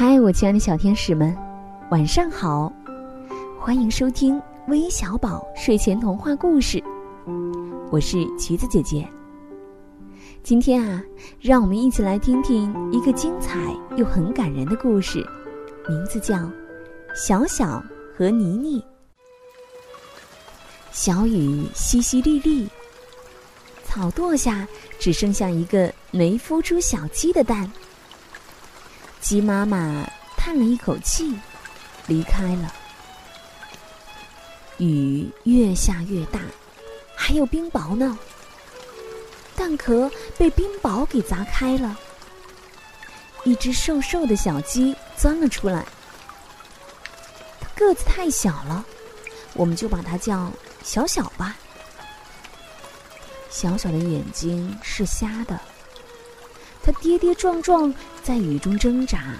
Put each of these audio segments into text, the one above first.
嗨，我亲爱的小天使们，晚上好！欢迎收听微小宝睡前童话故事，我是橘子姐姐。今天啊，让我们一起来听听一个精彩又很感人的故事，名字叫《小小和妮妮》。小雨淅淅沥沥，草垛下只剩下一个没孵出小鸡的蛋。鸡妈妈叹了一口气，离开了。雨越下越大，还有冰雹呢。蛋壳被冰雹给砸开了，一只瘦瘦的小鸡钻了出来。它个子太小了，我们就把它叫小小吧。小小的眼睛是瞎的。它跌跌撞撞在雨中挣扎，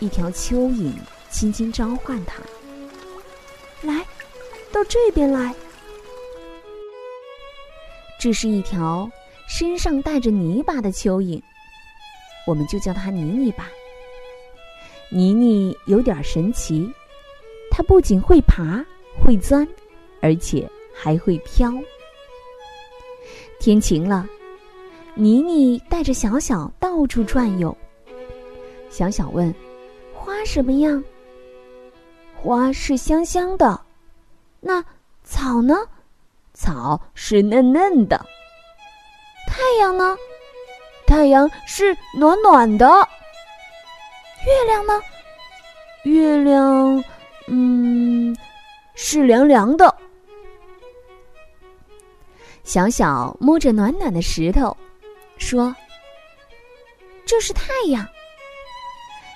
一条蚯蚓轻轻召唤它：“来，到这边来。”这是一条身上带着泥巴的蚯蚓，我们就叫它泥泥吧。泥泥有点神奇，它不仅会爬、会钻，而且还会飘。天晴了。妮妮带着小小到处转悠。小小问：“花什么样？”“花是香香的。”“那草呢？”“草是嫩嫩的。”“太阳呢？”“太阳是暖暖的。”“月亮呢？”“月亮，嗯，是凉凉的。”小小摸着暖暖的石头。说：“这是太阳。”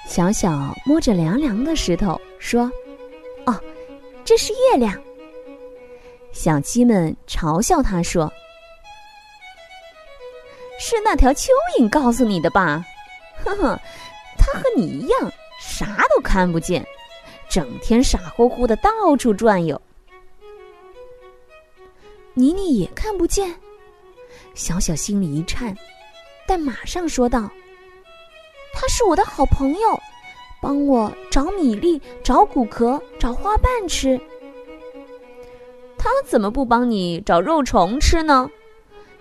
小小摸着凉凉的石头说：“哦，这是月亮。”小鸡们嘲笑他说：“是那条蚯蚓告诉你的吧？呵呵，它和你一样，啥都看不见，整天傻乎乎的到处转悠。”妮妮也看不见。小小心里一颤，但马上说道：“他是我的好朋友，帮我找米粒、找谷壳、找花瓣吃。他怎么不帮你找肉虫吃呢？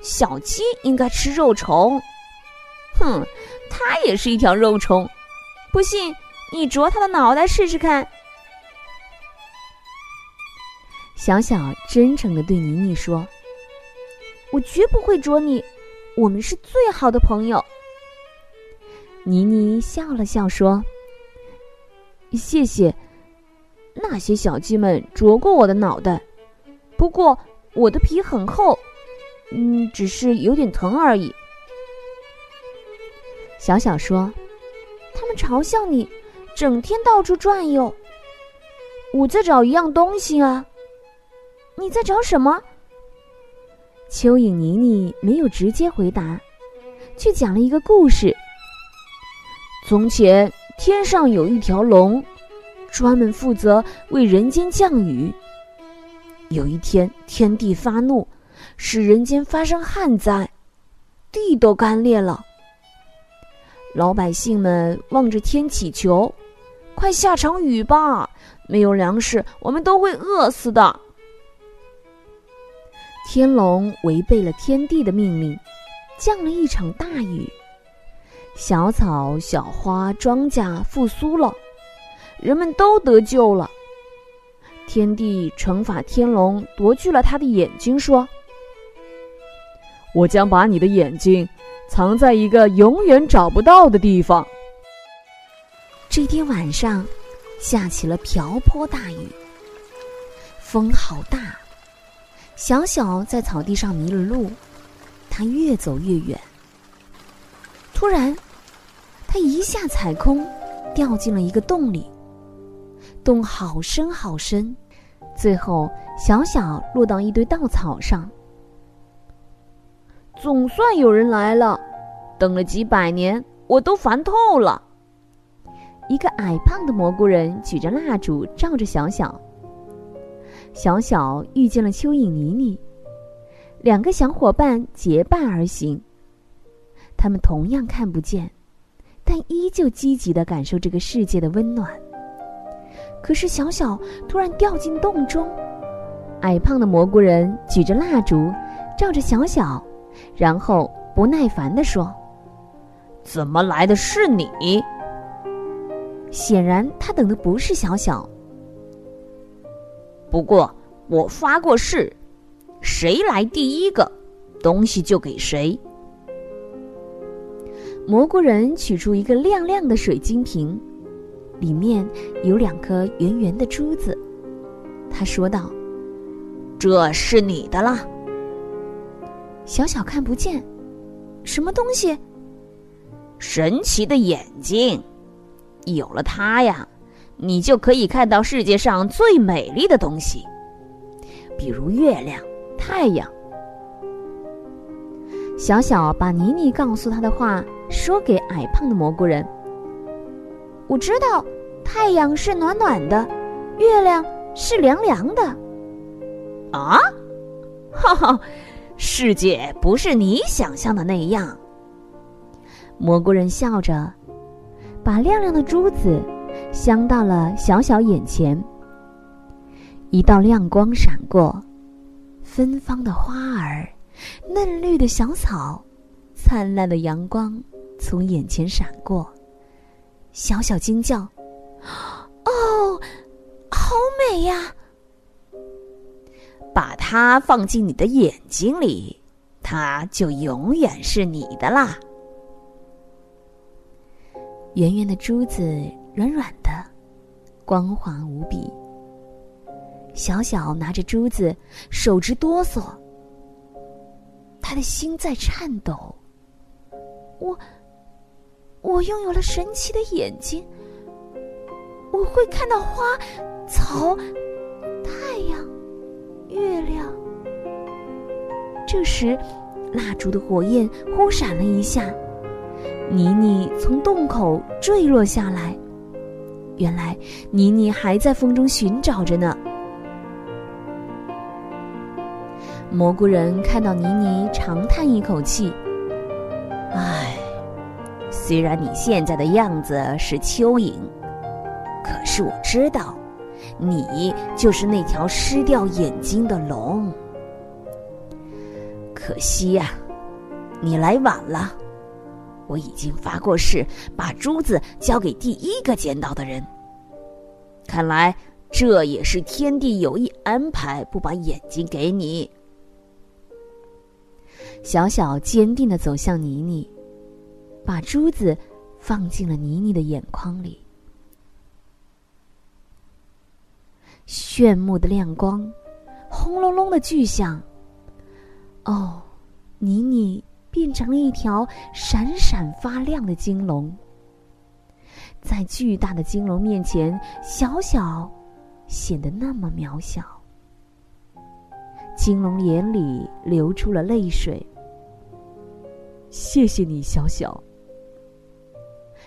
小鸡应该吃肉虫。哼，它也是一条肉虫。不信，你啄它的脑袋试试看。”小小真诚的对妮妮说。我绝不会啄你，我们是最好的朋友。妮妮笑了笑说：“谢谢。”那些小鸡们啄过我的脑袋，不过我的皮很厚，嗯，只是有点疼而已。小小说：“他们嘲笑你，整天到处转悠。我在找一样东西啊，你在找什么？”蚯蚓妮妮没有直接回答，却讲了一个故事。从前，天上有一条龙，专门负责为人间降雨。有一天，天帝发怒，使人间发生旱灾，地都干裂了。老百姓们望着天祈求：“快下场雨吧！没有粮食，我们都会饿死的。”天龙违背了天地的命令，降了一场大雨，小草、小花、庄稼复苏了，人们都得救了。天帝惩罚天龙，夺去了他的眼睛，说：“我将把你的眼睛藏在一个永远找不到的地方。”这天晚上，下起了瓢泼大雨，风好大。小小在草地上迷了路，他越走越远。突然，他一下踩空，掉进了一个洞里。洞好深好深，最后小小落到一堆稻草上。总算有人来了，等了几百年，我都烦透了。一个矮胖的蘑菇人举着蜡烛照着小小。小小遇见了蚯蚓妮妮，两个小伙伴结伴而行。他们同样看不见，但依旧积极的感受这个世界的温暖。可是小小突然掉进洞中，矮胖的蘑菇人举着蜡烛，照着小小，然后不耐烦地说：“怎么来的是你？”显然他等的不是小小。不过我发过誓，谁来第一个，东西就给谁。蘑菇人取出一个亮亮的水晶瓶。里面有两颗圆圆的珠子，他说道：“这是你的啦。”小小看不见，什么东西？神奇的眼睛，有了它呀，你就可以看到世界上最美丽的东西，比如月亮、太阳。小小把妮妮告诉他的话说给矮胖的蘑菇人。我知道，太阳是暖暖的，月亮是凉凉的。啊，哈哈，世界不是你想象的那样。蘑菇人笑着，把亮亮的珠子镶到了小小眼前。一道亮光闪过，芬芳的花儿，嫩绿的小草，灿烂的阳光从眼前闪过。小小惊叫：“哦，好美呀！把它放进你的眼睛里，它就永远是你的啦。”圆圆的珠子，软软的，光滑无比。小小拿着珠子，手直哆嗦，他的心在颤抖。我。我拥有了神奇的眼睛，我会看到花、草、太阳、月亮。这时，蜡烛的火焰忽闪了一下，妮妮从洞口坠落下来。原来，妮妮还在风中寻找着呢。蘑菇人看到妮妮，长叹一口气：“唉。”虽然你现在的样子是蚯蚓，可是我知道，你就是那条失掉眼睛的龙。可惜呀，你来晚了。我已经发过誓，把珠子交给第一个捡到的人。看来这也是天地有意安排，不把眼睛给你。小小坚定的走向妮妮。把珠子放进了妮妮的眼眶里，炫目的亮光，轰隆隆的巨响。哦，妮妮变成了一条闪闪发亮的金龙，在巨大的金龙面前，小小显得那么渺小。金龙眼里流出了泪水。谢谢你，小小。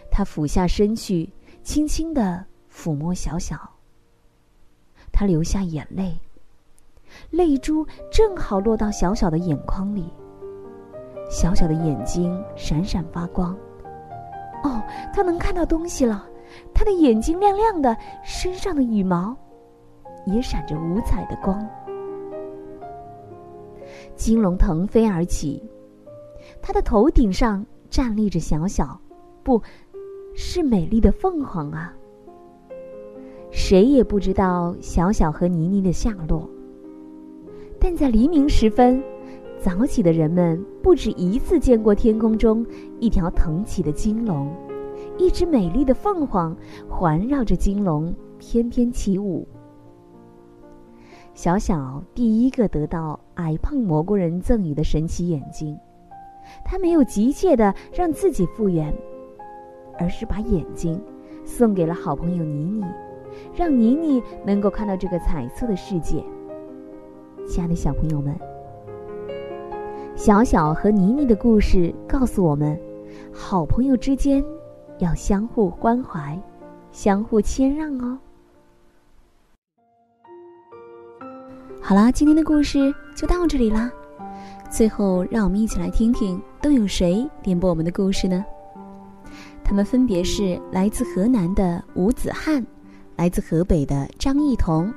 他俯下身去，轻轻的抚摸小小。他流下眼泪，泪珠正好落到小小的眼眶里。小小的眼睛闪闪发光。哦，它能看到东西了。它的眼睛亮亮的，身上的羽毛也闪着五彩的光。金龙腾飞而起，它的头顶上站立着小小，不。是美丽的凤凰啊！谁也不知道小小和妮妮的下落。但在黎明时分，早起的人们不止一次见过天空中一条腾起的金龙，一只美丽的凤凰环绕着金龙翩翩起舞。小小第一个得到矮胖蘑菇人赠予的神奇眼睛，他没有急切的让自己复原。而是把眼睛送给了好朋友妮妮，让妮妮能够看到这个彩色的世界。亲爱的小朋友们，小小和妮妮的故事告诉我们，好朋友之间要相互关怀，相互谦让哦。好啦，今天的故事就到这里啦。最后，让我们一起来听听都有谁点播我们的故事呢？他们分别是来自河南的吴子翰，来自河北的张艺彤，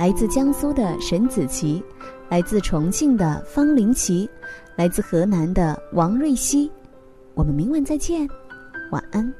来自江苏的沈子琪，来自重庆的方林奇，来自河南的王瑞希。我们明晚再见，晚安。